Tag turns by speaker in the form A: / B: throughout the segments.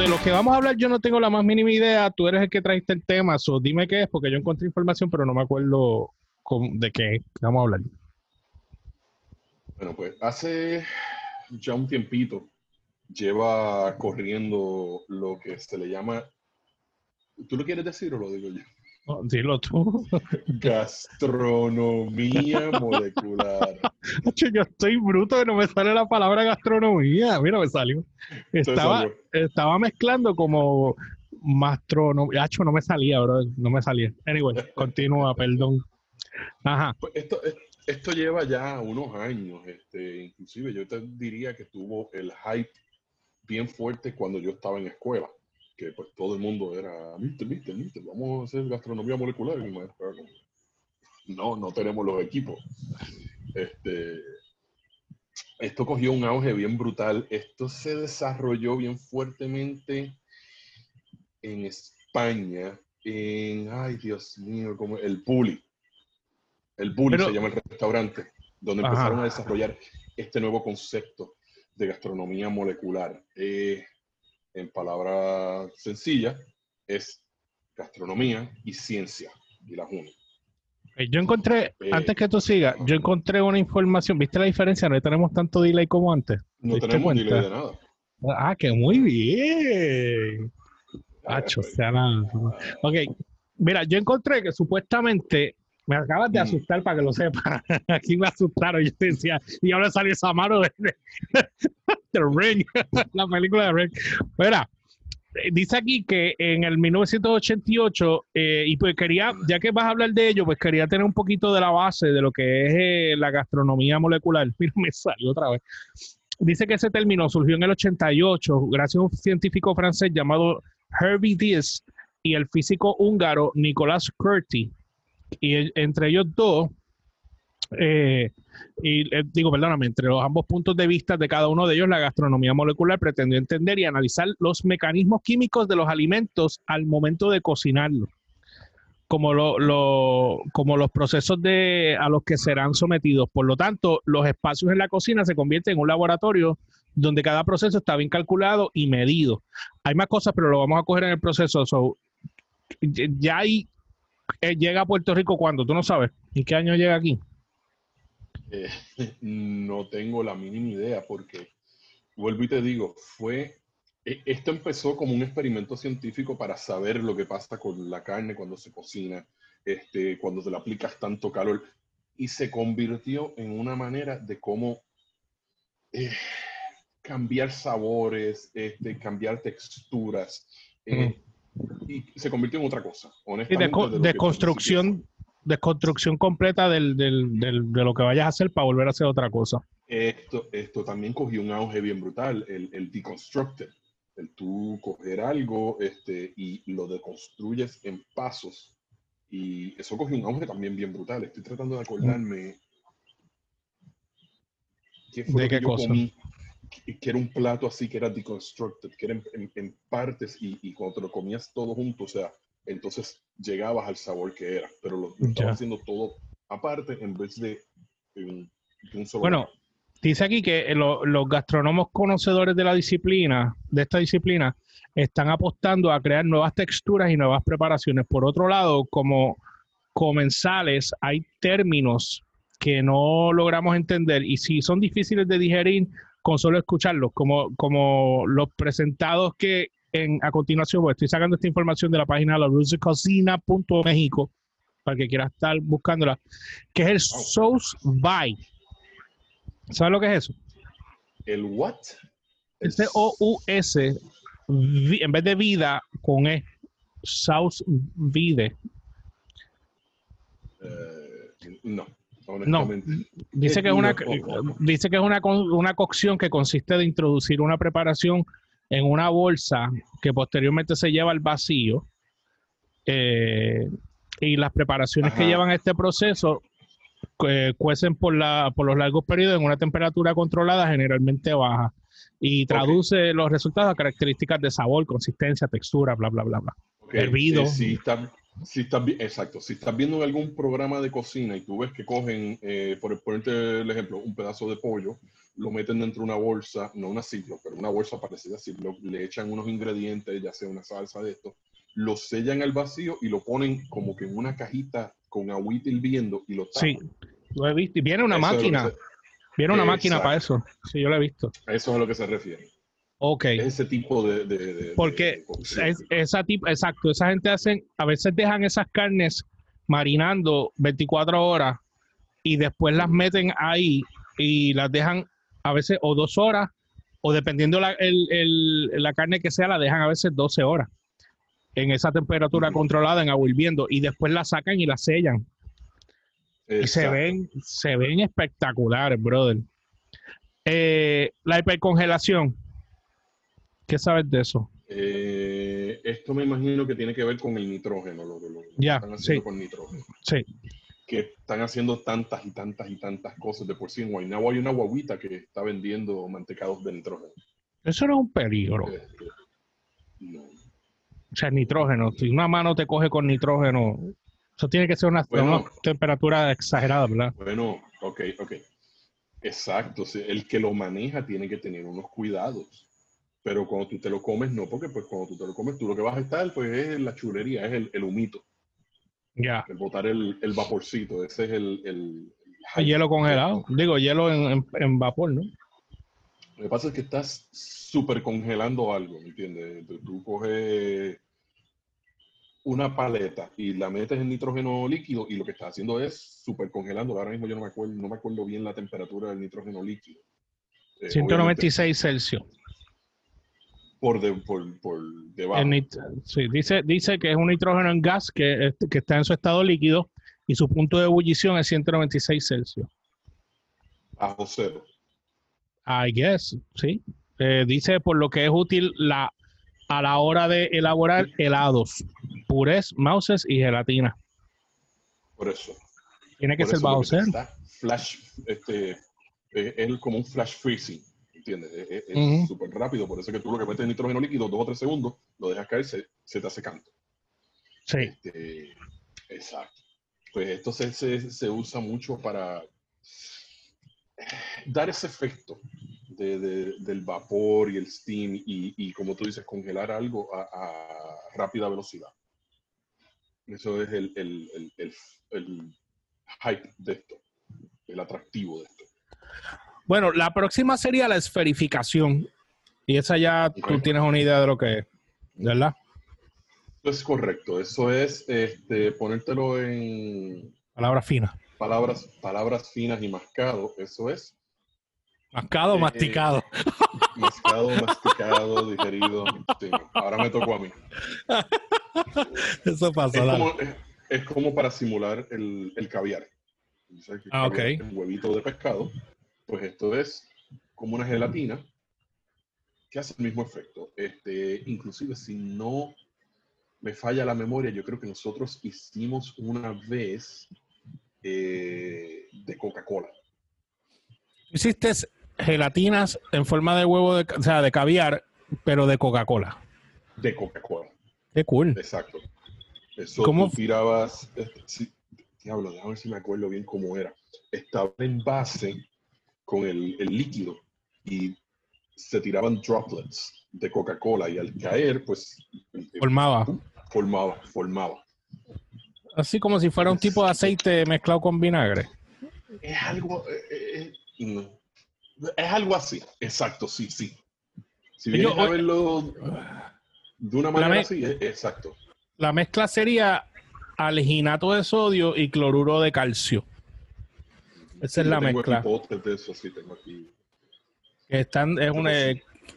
A: de lo que vamos a hablar yo no tengo la más mínima idea. Tú eres el que trajiste el tema, so dime qué es, porque yo encontré información, pero no me acuerdo de qué vamos a hablar.
B: Bueno, pues hace ya un tiempito lleva corriendo lo que se le llama. ¿Tú lo quieres decir o lo digo yo?
A: dilo tú.
B: Gastronomía molecular.
A: Yo estoy bruto que no me sale la palabra gastronomía. Mira, me salió. Estaba, estaba mezclando como mastronomía. no me salía, bro. No me salía. Anyway, continúa, perdón.
B: Ajá. Pues esto, esto lleva ya unos años. Este, inclusive yo te diría que tuvo el hype bien fuerte cuando yo estaba en escuela que pues todo el mundo era, mister, mister, mister, vamos a hacer gastronomía molecular. no, no tenemos los equipos. Este, esto cogió un auge bien brutal. Esto se desarrolló bien fuertemente en España, en, ay Dios mío, como el Puli. El Puli se llama el restaurante, donde empezaron a desarrollar este nuevo concepto de gastronomía molecular. Eh, en palabras sencillas, es gastronomía y ciencia, y la junta.
A: Yo encontré, eh, antes que tú sigas, yo encontré una información, ¿viste la diferencia? No tenemos tanto delay como antes.
B: No tenemos delay de nada.
A: Ah, que muy bien. Hacho, o sea, nada. Ok, mira, yo encontré que supuestamente me acabas de mm. asustar para que lo sepa. Aquí me asustaron. Yo decía, y ahora salió esa mano de, The Ring, la película de Ring. Mira, dice aquí que en el 1988, eh, y pues quería, ya que vas a hablar de ello, pues quería tener un poquito de la base de lo que es eh, la gastronomía molecular. Mira, me salió otra vez. Dice que ese término surgió en el 88 gracias a un científico francés llamado Herbie Diess y el físico húngaro Nicolas Curti y entre ellos dos, eh, y eh, digo, perdóname, entre los ambos puntos de vista de cada uno de ellos, la gastronomía molecular pretendió entender y analizar los mecanismos químicos de los alimentos al momento de cocinarlos, como, lo, como los procesos de, a los que serán sometidos. Por lo tanto, los espacios en la cocina se convierten en un laboratorio donde cada proceso está bien calculado y medido. Hay más cosas, pero lo vamos a coger en el proceso. ya hay eh, llega a Puerto Rico cuando, tú no sabes. ¿Y qué año llega aquí?
B: Eh, no tengo la mínima idea porque, vuelvo y te digo, fue, e, esto empezó como un experimento científico para saber lo que pasa con la carne cuando se cocina, este, cuando te le aplicas tanto calor, y se convirtió en una manera de cómo eh, cambiar sabores, este, cambiar texturas y se convirtió en otra cosa.
A: Honestamente, de, construcción, de construcción completa del, del, del, de lo que vayas a hacer para volver a hacer otra cosa.
B: Esto, esto también cogió un auge bien brutal, el, el deconstructed. El tú coger algo este, y lo deconstruyes en pasos. Y eso cogió un auge también bien brutal. Estoy tratando de acordarme. ¿Qué fue
A: ¿De qué cosa?
B: que era un plato así que era deconstructed, que era en, partes y, y, cuando te lo comías todo junto, o sea, entonces llegabas al sabor que era, pero lo, estaba haciendo todo aparte en vez de, un, solo.
A: Bueno, dice aquí que los gastrónomos conocedores de la disciplina, de esta disciplina, están apostando a crear nuevas texturas y nuevas preparaciones. Por otro lado, como comensales, hay términos que no logramos entender y si son difíciles de digerir con solo escucharlos, como, como los presentados que en, a continuación, pues estoy sacando esta información de la página de la México para que quiera estar buscándola, que es el Sauce by. ¿Sabes lo que es eso?
B: ¿El what?
A: Este O-U-S, en vez de vida, con E, Sauce Vide.
B: Eh, no.
A: No, dice que es una, dice que es una, una cocción que consiste de introducir una preparación en una bolsa que posteriormente se lleva al vacío. Eh, y las preparaciones que llevan este proceso eh, cuecen por, la, por los largos periodos en una temperatura controlada, generalmente baja, y traduce los resultados a características de sabor, consistencia, textura, bla, bla, bla, bla.
B: Hervido. sí, está, Si estás, exacto, si estás viendo algún programa de cocina y tú ves que cogen, eh, por ponerte el ejemplo, un pedazo de pollo, lo meten dentro de una bolsa, no una Ziploc, pero una bolsa parecida a Ziploc, le echan unos ingredientes, ya sea una salsa de esto, lo sellan al vacío y lo ponen como que en una cajita con agüita hirviendo y lo tapan.
A: Sí, lo he visto. Y viene una máquina. Viene una máquina para eso. Sí, yo lo he visto.
B: A eso es a lo que se refiere.
A: Ok.
B: ese tipo de...
A: Porque esa tipo, exacto, esa gente hacen, a veces dejan esas carnes marinando 24 horas y después las meten ahí y las dejan a veces o dos horas o dependiendo la, la carne que sea, la dejan a veces 12 horas en esa temperatura controlada en agua hirviendo y después la sacan y la sellan. Y se ven, se ven espectaculares, brother. Eh, la hipercongelación. ¿Qué sabes de eso?
B: Eh, esto me imagino que tiene que ver con el nitrógeno, lo,
A: ya, están haciendo
B: con nitrógeno.
A: Sí.
B: Que están haciendo tantas y tantas y tantas cosas. De por sí en Guaynabo hay una guaguita que está vendiendo mantecados de nitrógeno.
A: Eso no es un peligro. Este, no. O sea, nitrógeno. Si una mano te coge con nitrógeno, eso tiene que ser una, temperatura exagerada, ¿verdad?
B: Bueno, ok, ok. Exacto. El que lo maneja tiene que tener unos cuidados. Pero cuando tú te lo comes, no, porque pues cuando tú te lo comes, tú lo que vas a estar, pues es la chulería, es el, humito.
A: Ya.
B: El botar el, vaporcito, ese es el...
A: el, hielo congelado. Digo, hielo en, vapor, ¿no?
B: Lo que pasa es que estás súper congelando algo, ¿me entiendes? Tú, coges una paleta y la metes en nitrógeno líquido y lo que estás haciendo es súper congelando. Ahora mismo yo no me acuerdo, no me acuerdo bien la temperatura del nitrógeno líquido.
A: 196 eh, Celsius
B: por, por, debajo.
A: sí, dice, dice que es un nitrógeno en gas que, que está en su estado líquido y su punto de ebullición es 196 Celsius.
B: Bajo cero.
A: I guess, sí. Eh, dice por lo que es útil la, a la hora de elaborar helados, purés, mouses y gelatina.
B: Por eso.
A: Tiene que ser bajo cero.
B: Flash, este, es como un flash freezing. ¿Entiendes? Es súper rápido, por eso que tú lo que metes en nitrógeno líquido, dos o tres segundos, lo dejas caer, se, se te hace canto.
A: Sí.
B: Este, exacto. Pues esto se, se, usa mucho para dar ese efecto de, del vapor y el steam y, y, como tú dices, congelar algo a, a rápida velocidad. Eso es el, el, el, el, hype de esto, el atractivo de esto.
A: Bueno, la próxima sería la esferificación. Y esa ya tú tienes una idea de lo que es, ¿verdad?
B: Es correcto. Eso es este, ponértelo en.
A: Palabras finas.
B: Palabras, palabras finas y mascado. Eso es.
A: Mascado eh, masticado.
B: Mascado, masticado, digerido. ahora me tocó a mí.
A: Eso pasa.
B: Es, como, es, como, para simular el, el caviar.
A: ah, ok.
B: Un huevito de pescado pues esto es como una gelatina que hace el mismo efecto. Este, inclusive si no me falla la memoria, yo creo que nosotros hicimos una vez eh, de Coca-Cola.
A: Hiciste gelatinas en forma de huevo, de, o sea, de caviar, pero de Coca-Cola.
B: De Coca-Cola.
A: Qué cool.
B: Exacto. Eso ¿Cómo? tú tirabas, este, diablo, déjame ver si me acuerdo bien cómo era. Estaba en base con el, líquido y se tiraban droplets de Coca-Cola y al caer, pues...
A: Formaba.
B: Formaba, formaba.
A: Así como si fuera un tipo de aceite mezclado con vinagre.
B: Es algo... Eh, eh, es algo así, exacto, sí, sí. Si vienes a verlo de una manera así, exacto.
A: La mezcla sería alginato de sodio y cloruro de calcio. Esa es la mezcla. Que están, es una,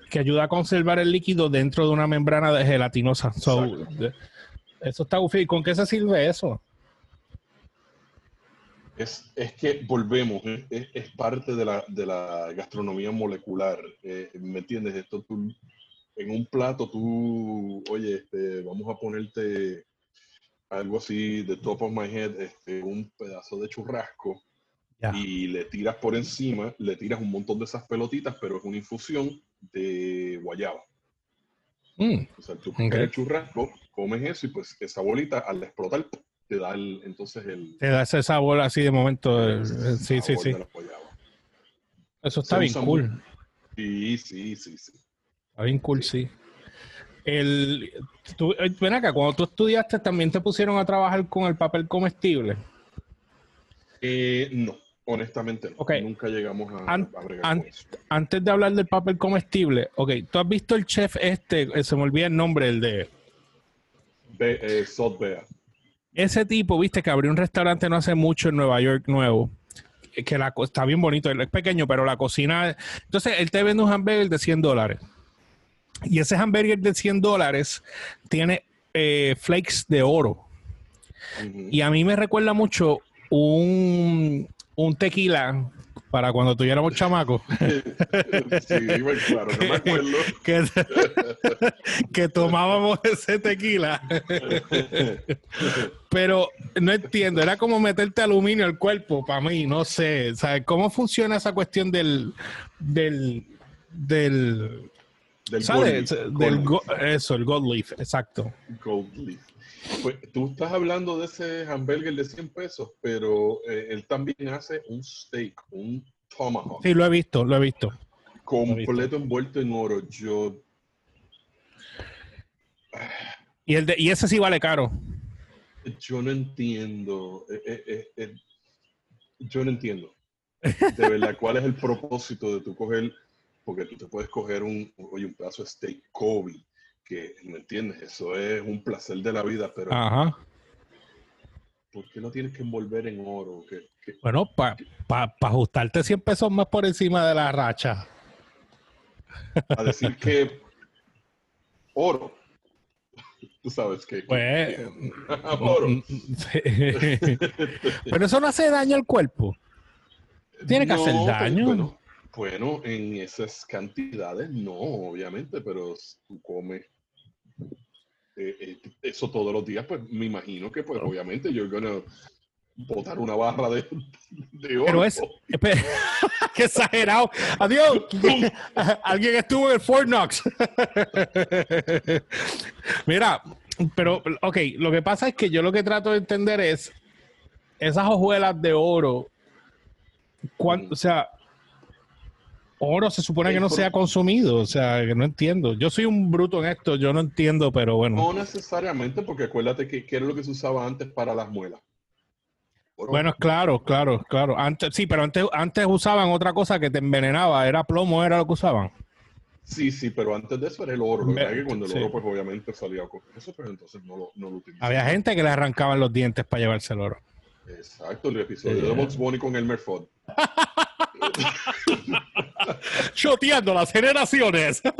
A: que ayuda a conservar el líquido dentro de una membrana de gelatinosa. eso está ¿Y ¿Con qué se sirve eso?
B: Es, es que volvemos, es, parte de la, de la, gastronomía molecular. Eh, ¿Me entiendes? Esto tú, en un plato tú, oye, este, vamos a ponerte algo así de top of my head, este, un pedazo de churrasco y le tiras por encima, le tiras un montón de esas pelotitas, pero es una infusión de guayaba. Mm, o sea, tú el churrasco, comes eso y pues esa bolita al explotar te da el, entonces el...
A: Te da ese sabor así de momento. sí, sí, sí. Eso está bien cool.
B: Sí, sí, sí, sí.
A: Está bien cool, sí. El, eh, ven acá, cuando tú estudiaste, ¿también te pusieron a trabajar con el papel comestible?
B: Eh, no, honestamente no. Nunca llegamos a,
A: Antes de hablar del papel comestible, ok, ¿tú has visto el chef este? Eh, se me olvida el nombre, el de...
B: Be, eh,
A: Ese tipo, viste, que abrió un restaurante no hace mucho en Nueva York nuevo que la, está bien bonito, es pequeño, pero la cocina... Entonces, él te vende un hamburger de 100 dólares. Y ese hamburger de 100 dólares tiene eh, flakes de oro. Y a mí me recuerda mucho un, un tequila para cuando tuviéramos chamacos.
B: sí, claro, no me acuerdo.
A: que, que, tomábamos ese tequila. Pero no entiendo, era como meterte aluminio al cuerpo para mí, no sé. ¿Sabes cómo funciona esa cuestión del. del. del.
B: del
A: ¿sabes? del eso, el gold leaf, exacto.
B: Gold leaf. Pues tú estás hablando de ese hamburger de 100 pesos, pero eh, él también hace un steak, un tomahawk.
A: Sí, lo he visto, lo he visto.
B: Completo envuelto en oro. Yo.
A: Y, el de, y ese sí vale caro.
B: Yo no entiendo. Eh, eh, yo no entiendo. De verdad, ¿cuál es el propósito de tu coger? Porque tú te puedes coger un, oye, un pedazo de steak Kobe que, ¿me entiendes? Eso es un placer de la vida, pero...
A: Ajá.
B: ¿Por qué no tienes que envolver en oro?
A: bueno, para ajustarte 100 pesos más por encima de la racha.
B: A decir que oro. Tú sabes que...
A: Pues, oro. pero eso no hace daño al cuerpo. Tiene que hacer daño.
B: bueno, en esas cantidades no, obviamente, pero tú comes eh, eh, eso todos los días, pues me imagino que, pues obviamente, yo gonna botar una barra de, de oro.
A: Pero es. ¡Qué exagerado! ¡Adiós! Alguien estuvo en el Fort Knox. Mira, pero, ok, lo que pasa es que yo lo que trato de entender es esas hojuelas de oro. o sea, oro se supone que no sea consumido, o sea, que no entiendo. Yo soy un bruto en esto, yo no entiendo, pero bueno.
B: No necesariamente, porque acuérdate que, era lo que se usaba antes para las muelas.
A: Bueno, claro, claro, claro. Antes, sí, pero antes, antes usaban otra cosa que te envenenaba, era plomo, era lo que usaban.
B: Sí, sí, pero antes de eso era el oro. Lo que cuando el oro, pues obviamente salía con eso, pero entonces no lo, no lo utilizaban.
A: Había gente que le arrancaban los dientes para llevarse el oro.
B: Exacto, el episodio de Box Bunny con Elmer Fudd.
A: Choteando las generaciones.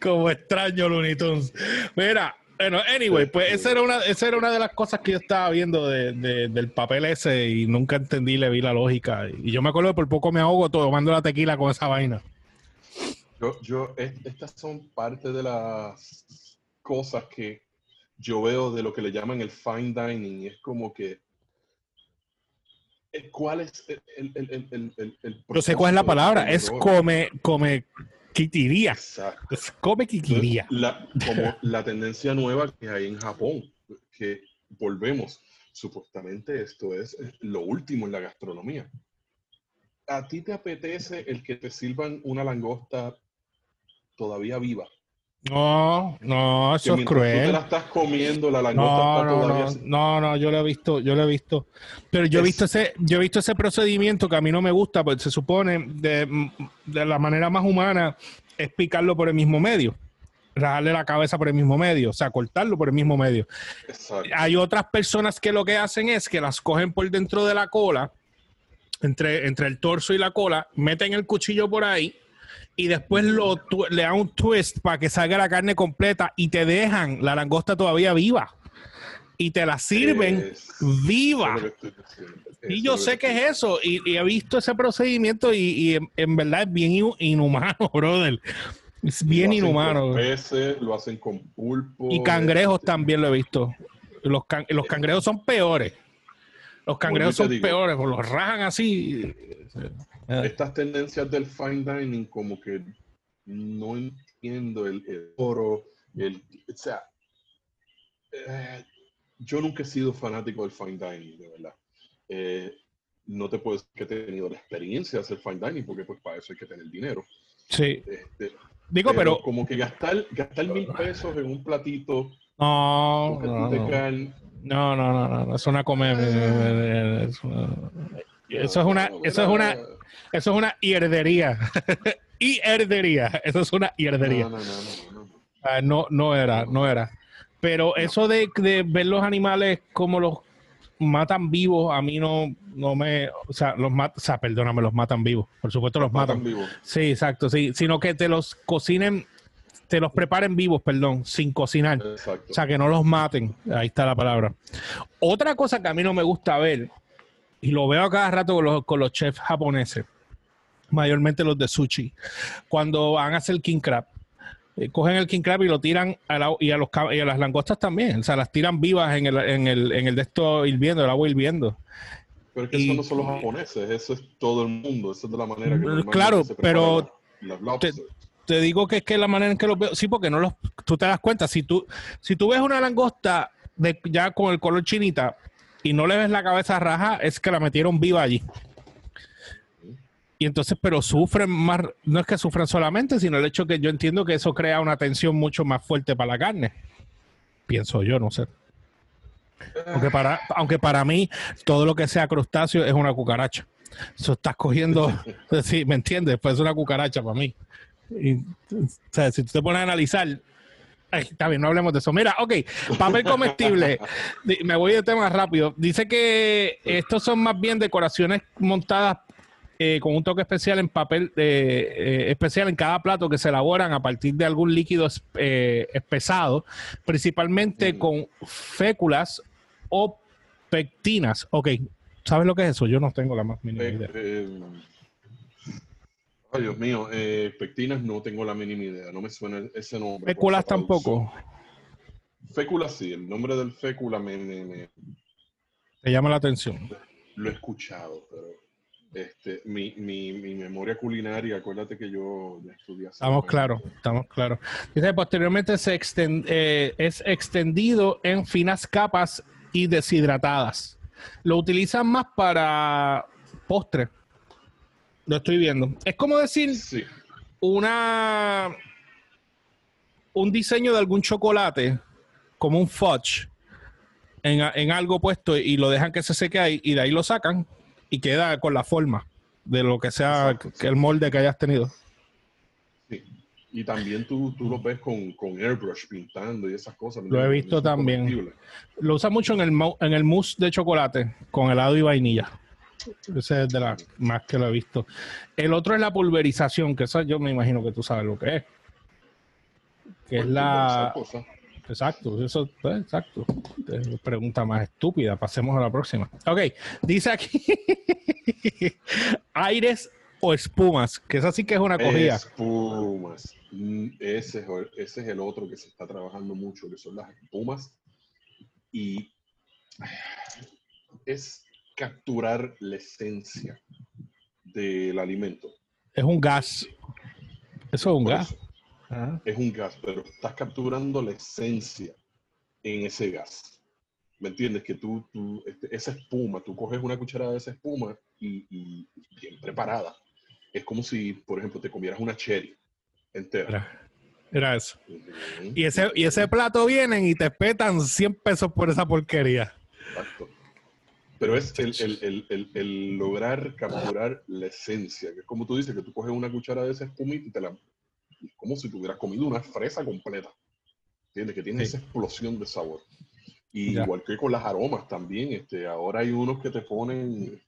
A: Como extraño Looney Tunes. Mira, bueno, anyway, pues esa era una, esa era una de las cosas que yo estaba viendo del papel ese y nunca entendí, le vi la lógica. Y yo me acuerdo que por poco me ahogo tomando la tequila con esa vaina.
B: Yo, yo, estas son parte de las cosas que yo veo de lo que le llaman el fine dining. Es como que ¿Cuál es el, el, el, el
A: No sé cuál es la palabra, es come, come quitiría. Exacto. Es come quitiría.
B: La, como la tendencia nueva que hay en Japón, que volvemos, supuestamente esto es lo último en la gastronomía. ¿A ti te apetece el que te sirvan una langosta todavía viva?
A: No, no, eso es cruel. Tú
B: te la estás comiendo, la langosta
A: no, no, no, no, no, yo lo he visto, yo lo he visto. Pero yo he visto ese, yo he visto ese procedimiento que a mí no me gusta, porque se supone de, de la manera más humana es picarlo por el mismo medio, rajarle la cabeza por el mismo medio, o sea, cortarlo por el mismo medio. Exacto. Hay otras personas que lo que hacen es que las cogen por dentro de la cola, entre, entre el torso y la cola, meten el cuchillo por ahí y después lo, le dan un twist para que salga la carne completa y te dejan la langosta todavía viva. Y te la sirven viva. Y yo sé que es eso. Y, he visto ese procedimiento y, en, verdad es bien inhumano, brother. Es bien inhumano.
B: lo hacen con pulpo.
A: Y cangrejos también lo he visto. Los, los cangrejos son peores. Los cangrejos son peores, los rajan así.
B: Ah. Estas tendencias del fine dining como que no viendo el, oro, el, o sea, eh, yo nunca he sido fanático del fine dining, de verdad. Eh, no te puedo decir que he tenido la experiencia de hacer fine dining, porque pues para eso hay que tener dinero.
A: Sí. Este, Digo, pero,
B: Como que gastar, gastar mil pesos en un platito.
A: No, no, no, no, no, no, es una comedia. Eso es una, eso es una, eso es una herdería. y herdería. Eso es una herdería. No, no, no, no. no, no era, no era. Pero eso de, de, ver los animales como los matan vivos, a mí no, no me, o sea, los matan, o sea, perdóname, los matan vivos. Por supuesto los, matan. vivos. Sí, exacto, sí. Sino que te los cocinen, te los preparen vivos, perdón, sin cocinar. Exacto. O sea, que no los maten. Ahí está la palabra. Otra cosa que a mí no me gusta ver y lo veo a cada rato con los, con los chefs japoneses, mayormente los de sushi, cuando van a hacer king crab. Eh, cogen el king crab y lo tiran a y, a los, y a las langostas también. O sea, las tiran vivas en el, en el, en el de esto hirviendo, el agua hirviendo.
B: Pero es que eso no son los japoneses, eso es todo el mundo, eso es de la manera que
A: Claro, pero te, te, digo que es que la manera en que los veo, sí, porque no los, tú te das cuenta, si tú, si tú ves una langosta de, ya con el color chinita, y no le ves la cabeza raja, es que la metieron viva allí. Y entonces, pero sufren más, no es que sufran solamente, sino el hecho que yo entiendo que eso crea una tensión mucho más fuerte para la carne. Pienso yo, no sé. Aunque para, aunque para mí, todo lo que sea crustáceo es una cucaracha. Eso estás cogiendo, sí, ¿me entiendes? Pues es una cucaracha para mí. o sea, si tú te pones a analizar, está bien, no hablemos de eso. Mira, ok, papel comestible. Me voy de tema rápido. Dice que estos son más bien decoraciones montadas eh, con un toque especial en papel eh, eh, especial en cada plato que se elaboran a partir de algún líquido espesado, principalmente mm. con féculas o pectinas. Ok, ¿sabes lo que es eso? Yo no tengo la más mínima idea.
B: Ay, Dios mío, eh, pectinas no tengo la mínima idea, no me suena ese nombre.
A: Féculas tampoco.
B: Féculas sí, el nombre del fécula me, me,
A: llama la atención.
B: Lo he escuchado, pero este, mi, mi, mi, memoria culinaria, acuérdate que yo ya estudié
A: Estamos claros, estamos claros. Dice, posteriormente se eh, es extendido en finas capas y deshidratadas. Lo utilizan más para postre lo estoy viendo. Es como decir una un diseño de algún chocolate, como un fudge, en, algo puesto y lo dejan que se seque ahí y de ahí lo sacan y queda con la forma de lo que sea que el molde que hayas tenido.
B: Sí. Y también tú, tú lo ves con, con, airbrush pintando y esas cosas.
A: Lo he visto también. Lo usa mucho en el, en el mousse de chocolate con helado y vainilla. Ese es de las más que lo he visto. El otro es la pulverización, que eso yo me imagino que tú sabes lo que es. Que es la. Exacto, eso, pues, exacto. Pregunta más estúpida. Pasemos a la próxima. Ok, dice aquí: aires o espumas, que eso sí que es una cogida.
B: Espumas. Mm, ese es el otro que se está trabajando mucho, que son las espumas. Y es capturar la esencia del alimento.
A: Es un gas. Eso es un gas.
B: Es un gas, pero estás capturando la esencia en ese gas. ¿Me entiendes? Que tú, tú este, esa espuma, tú coges una cucharada de esa espuma y, bien preparada. Es como si, por ejemplo, te comieras una cherry entera.
A: Era, eso. y, ese, y ese plato vienen y te petan 100 pesos por esa porquería. Exacto.
B: Pero es el, lograr capturar la esencia, que es como tú dices, que tú coges una cuchara de esa espumita y te la... como si tuvieras comido una fresa completa. ¿Entiendes? Que tiene esa explosión de sabor. Y igual que con las aromas también, este, ahora hay unos que te ponen...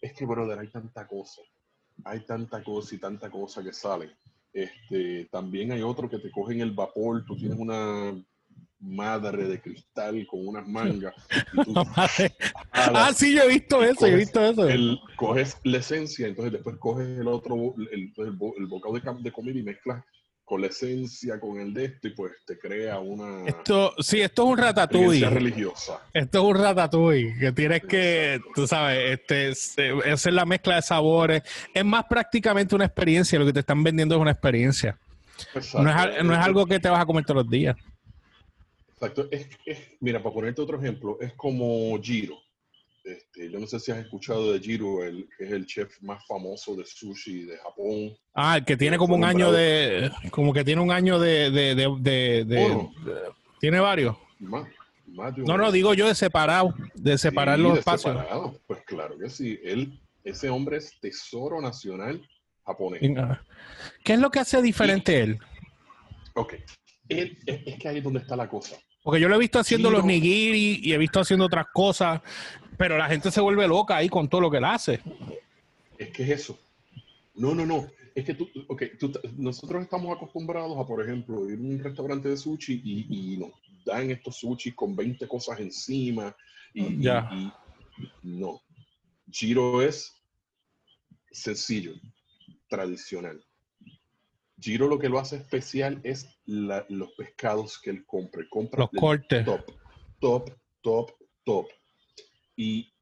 B: Es que, brother, hay tanta cosa. Hay tanta cosa y tanta cosa que sale. Este, también hay otro que te cogen el vapor, tú tienes una madre de cristal con unas mangas.
A: ah, sí, yo he visto eso, he visto eso.
B: El, coges la esencia, entonces después coges el otro, el, el, bocado de, de comida y mezclas con la esencia, con el de esto, y pues te crea una...
A: Esto, sí, esto es un ratatouille.
B: religiosa.
A: Esto es un ratatouille, que tienes que, tú sabes, este, hacer la mezcla de sabores. Es más prácticamente una experiencia, lo que te están vendiendo es una experiencia. No es, no es, algo que te vas a comer todos los días.
B: Exacto. Es, mira, para ponerte otro ejemplo, es como Giro. Este, yo no sé si has escuchado de Jiro, el, que es el chef más famoso de sushi de Japón.
A: Ah, el que tiene como un año de. Como que tiene un año de. de, de, tiene varios. Más, no, no, digo yo de separado, de separar los espacios.
B: Pues claro que sí. Él, ese hombre es tesoro nacional japonés.
A: ¿Qué es lo que hace diferente él?
B: Ok. es, que ahí es donde está la cosa.
A: Porque yo lo he visto haciendo los nigiri y he visto haciendo otras cosas, pero la gente se vuelve loca ahí con todo lo que él hace.
B: Es que es eso. No, no, no. Es que tú, okay, nosotros estamos acostumbrados a, por ejemplo, ir a un restaurante de sushi y, nos dan estos sushi con 20 cosas encima. Y, ya. y no. Giro es sencillo, tradicional. Giro lo que lo hace especial es los pescados que él compra. compra
A: los cortes.
B: Top, top, top, top. Y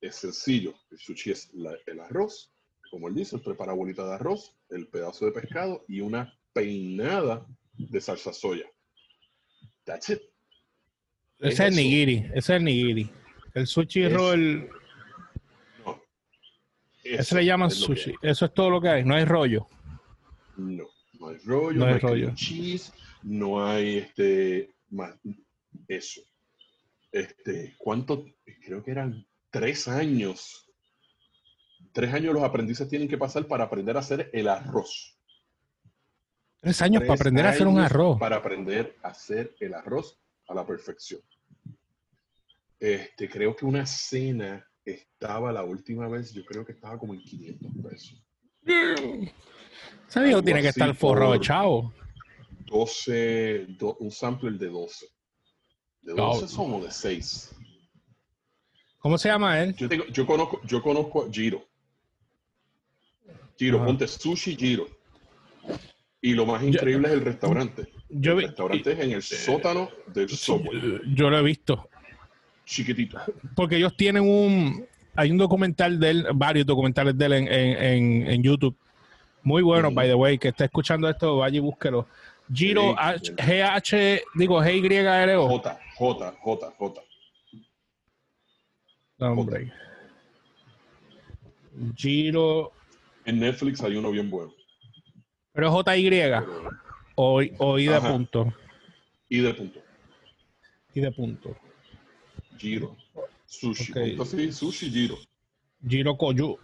B: es sencillo. El sushi es el arroz, como él dice, él prepara bolita de arroz, el pedazo de pescado y una peinada de salsa soya. That's it.
A: Ese es, el nigiri, ese es el nigiri. El sushi roll. No. Eso le llaman sushi. Eso es todo lo que hay, no hay rollo.
B: No, no hay rollo, no, hay, rollo. cheese, no hay este más eso. Este, ¿cuánto? Creo que eran tres años. Tres años los aprendices tienen que pasar para aprender a hacer el arroz.
A: Tres años para aprender a hacer un arroz.
B: Para aprender a hacer el arroz a la perfección. Este, creo que una cena estaba la última vez, yo creo que estaba como en 500 pesos.
A: Ese viejo tiene que estar forrado, chavo.
B: 12, un sampler de 12. ¿De 12 son o de 6?
A: ¿Cómo se llama él?
B: Yo, conozco, yo conozco a Giro. Giro, ponte sushi Giro. Y lo más increíble es el restaurante. el restaurante es en el sótano del software.
A: Yo lo he visto.
B: Chiquitito.
A: Porque ellos tienen un. Hay un documental de él, varios documentales de él en, en, en YouTube muy bueno, by the way, que está escuchando esto, vaya y búsquelo. Giro GH, digo G-Y-R-O.
B: J, J, J, J.
A: Hombre. Giro.
B: En Netflix hay uno bien bueno.
A: Pero J-Y. O, o I de punto.
B: I de punto.
A: I de punto.
B: Giro. Sushi. Entonces, sushi Giro.
A: Giro Koyu.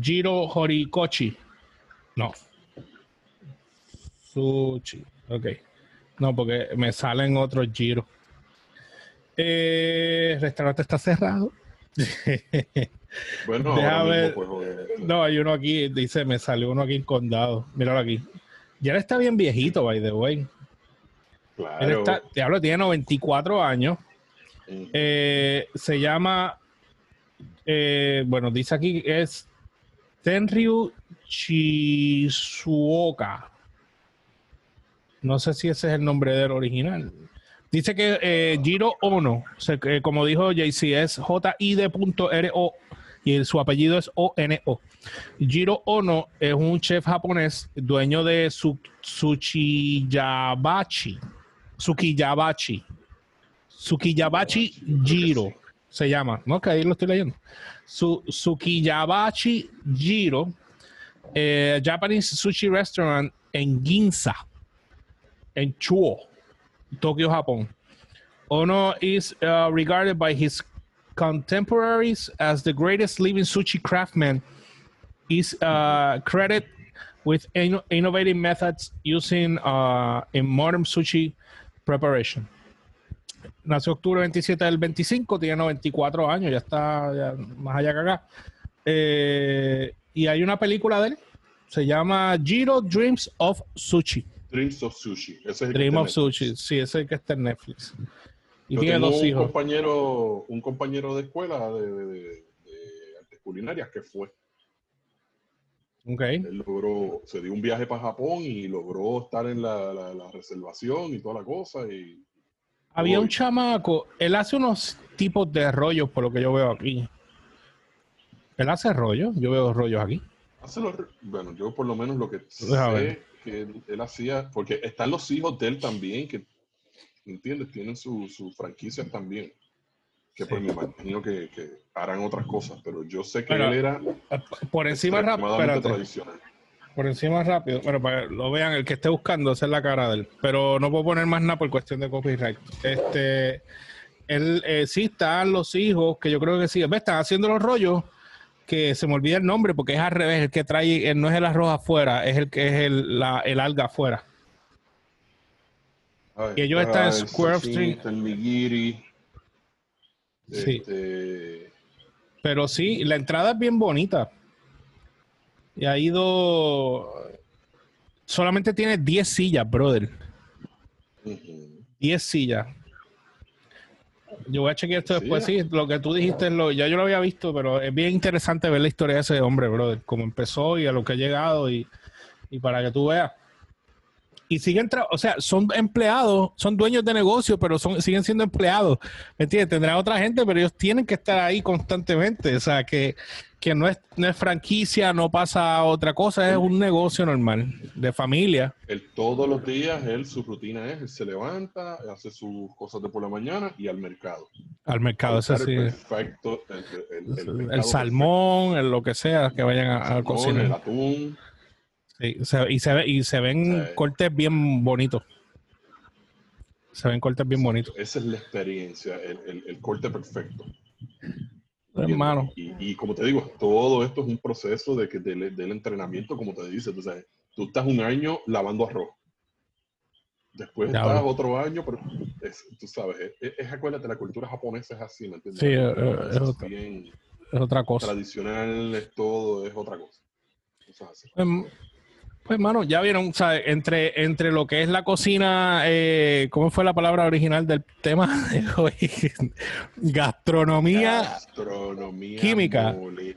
A: Giro Horikochi. No. Sushi. Ok. No, porque me salen otros giros. Eh, el restaurante está cerrado.
B: bueno,
A: no, hay uno aquí, dice, me salió uno aquí en condado. Míralo aquí. Ya él está bien viejito, by the way. Claro. Él está, te hablo, tiene 94 años. Eh, se llama, eh, bueno, dice aquí es Tenryu Shizuoka. No sé si ese es el nombre del original. Dice que eh, Jiro Ono, como dijo JC, es J-I-D.R-O y su apellido es O-N-O. Jiro Ono es un chef japonés, dueño de su, Tsukiyabachi. Tsukiyabachi. Tsukiyabachi Jiro se llama, ¿no? Que ahí lo estoy leyendo. Su, Tsukiyabachi Jiro eh, Japanese sushi restaurant en Ginza, en Chuo, Tokyo, Japón. Ono is uh, regarded by his contemporaries as the greatest living sushi craftsman. Is uh, credited with in innovative methods using uh, in modern sushi preparation. Nació octubre 27 del 25, tiene 94 años, ya está ya más allá que acá. Eh, y hay una película de él, se llama Giro Dreams of Sushi.
B: Dreams of Sushi. Ese
A: es Dream of Sushi, sí, ese es el que está en Netflix.
B: Y tiene dos un hijos. Compañero, un compañero de escuela de, de, de, artes culinarias que fue.
A: Okay.
B: Él logró, se dio un viaje para Japón y logró estar en la, la, reservación y toda la cosa. Y,
A: Había un chamaco, él hace unos tipos de rollos, por lo que yo veo aquí. Él hace rollos, yo veo rollos aquí.
B: Hace los, bueno, yo por lo menos lo que sé que él, hacía, porque están los hijos de él también, que, ¿entiendes? Tienen sus su franquicias también, que pues me imagino que, harán otras cosas, pero yo sé que él era
A: eh, por encima rápido, tradicional. Por encima rápido, bueno, para que lo vean, el que esté buscando, esa es la cara de él, pero no puedo poner más nada por cuestión de copyright. Este, él, eh, sí están los hijos, que yo creo que sí, están haciendo los rollos, que se me olvida el nombre porque es al revés, el que trae, no es el arroz afuera, es el que es el, la, el alga afuera. y ellos están en Square Street.
B: El
A: Sí. Este, Pero sí, la entrada es bien bonita. Y ha ido. Solamente tiene 10 sillas, brother. 10 sillas. Yo voy a chequear esto después. Sí, lo que tú dijiste, lo, ya yo lo había visto, pero es bien interesante ver la historia de ese hombre, brother. Cómo empezó y a lo que ha llegado y, y para que tú veas y siguen, o sea, son empleados, son dueños de negocio, pero son, siguen siendo empleados. ¿Me entiendes? Tendrá otra gente, pero ellos tienen que estar ahí constantemente. O sea, que, que no, es, no es franquicia, no pasa otra cosa, es un negocio normal, de familia.
B: Él todos los días, él, su rutina es, él se levanta, hace sus cosas de por la mañana y al mercado.
A: Al mercado, eso sí.
B: Perfecto,
A: el, el, salmón, el lo que sea, que vayan a, a cocinar.
B: El atún
A: y, se, y se ven cortes bien bonitos. Se ven cortes bien bonitos.
B: Esa es la experiencia, el, corte perfecto.
A: Hermano.
B: Y, como te digo, todo esto es un proceso de que del, entrenamiento, como te dice. Tú, sabes, tú estás un año lavando arroz. Después estás otro año, pero tú sabes, es, acuérdate, la cultura japonesa es así, ¿me entiendes?
A: Sí, es, otra, es, otra, cosa.
B: Tradicional es todo, es otra cosa.
A: Pues, mano, ya vieron, ¿sabes? Entre, entre lo que es la cocina, eh, ¿cómo fue la palabra original del tema de hoy? Gastronomía,
B: gastronomía
A: química,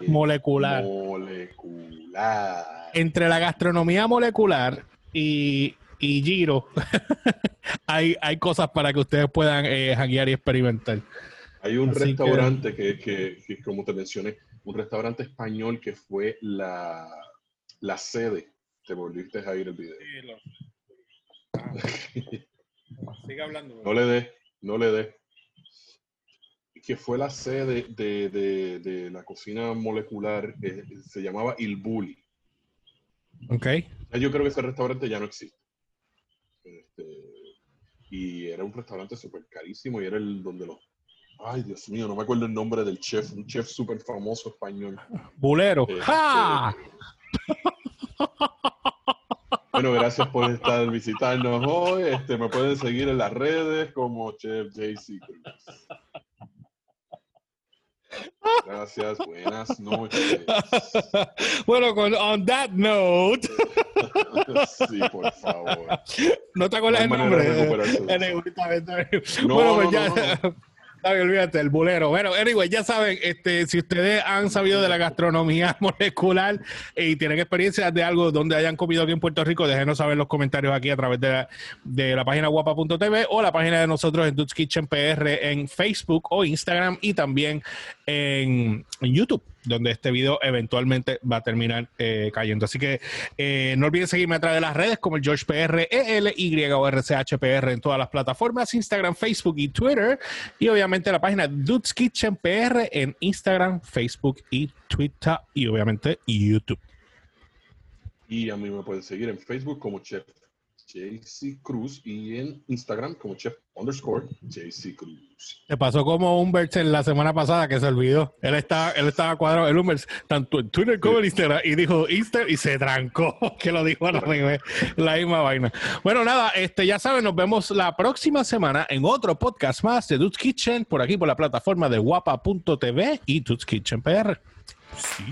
A: molecular.
B: Molecular.
A: Entre la gastronomía molecular y, y Giro, hay, hay cosas para que ustedes puedan eh, hackear y experimentar.
B: Hay un restaurante que... Que, como te mencioné, un restaurante español que fue la, la sede te volviste a ir el video.
A: Sigue hablando.
B: no le dé, no le dé. Que fue la sede de, de, de la cocina molecular, eh, se llamaba Il Bulli.
A: Ok.
B: Yo creo que ese restaurante ya no existe. Este, y era un restaurante súper carísimo y era el donde los Ay, Dios mío, no me acuerdo el nombre del chef, un chef súper famoso español.
A: Bulero. Este, ¡Ja!
B: Bueno, gracias por estar visitarnos hoy. Este, me pueden seguir en las redes como Chef JC Cruz. Gracias, buenas noches.
A: Bueno, con on that note.
B: Sí, por favor.
A: No te acuerdas el nombre. No, bueno, pues ya. Ay, olvídate, el bulero. Bueno, anyway, ya saben, este, si ustedes han sabido de la gastronomía molecular y tienen experiencias de algo donde hayan comido aquí en Puerto Rico, déjenos saber en los comentarios aquí a través de la, de la página guapa.tv o la página de nosotros en Dudes Kitchen PR en Facebook o Instagram y también en YouTube donde este video eventualmente va a terminar eh, cayendo. Así que eh, no olviden seguirme a través de las redes como el George PR, EL, Y o RCHPR en todas las plataformas, Instagram, Facebook y Twitter. Y obviamente la página Dudes Kitchen PR en Instagram, Facebook y Twitter y obviamente YouTube.
B: Y a mí me pueden seguir en Facebook como Chef JC Cruz y en Instagram como chef underscore JC Cruz.
A: Te pasó como Humbert la semana pasada que se olvidó. Él estaba, él estaba cuadrado, el Humbert, tanto en Twitter como en Instagram, y dijo Instagram y se trancó, que lo dijo a la, la misma vaina. Bueno, nada, este ya saben, nos vemos la próxima semana en otro podcast más de Dude's Kitchen, por aquí por la plataforma de guapa.tv y Dude's Kitchen PR. Sí.